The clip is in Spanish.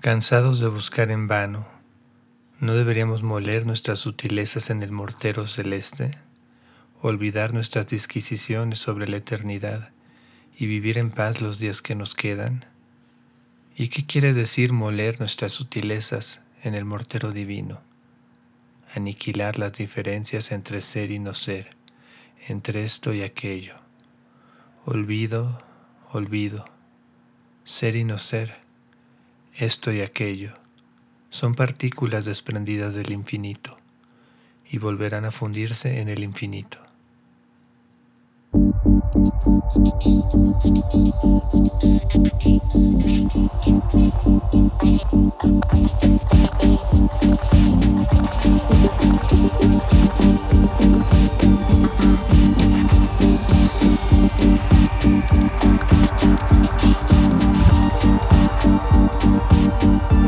Cansados de buscar en vano, ¿no deberíamos moler nuestras sutilezas en el mortero celeste, olvidar nuestras disquisiciones sobre la eternidad y vivir en paz los días que nos quedan? ¿Y qué quiere decir moler nuestras sutilezas en el mortero divino? Aniquilar las diferencias entre ser y no ser, entre esto y aquello. Olvido, olvido, ser y no ser esto y aquello, son partículas desprendidas del infinito y volverán a fundirse en el infinito. Música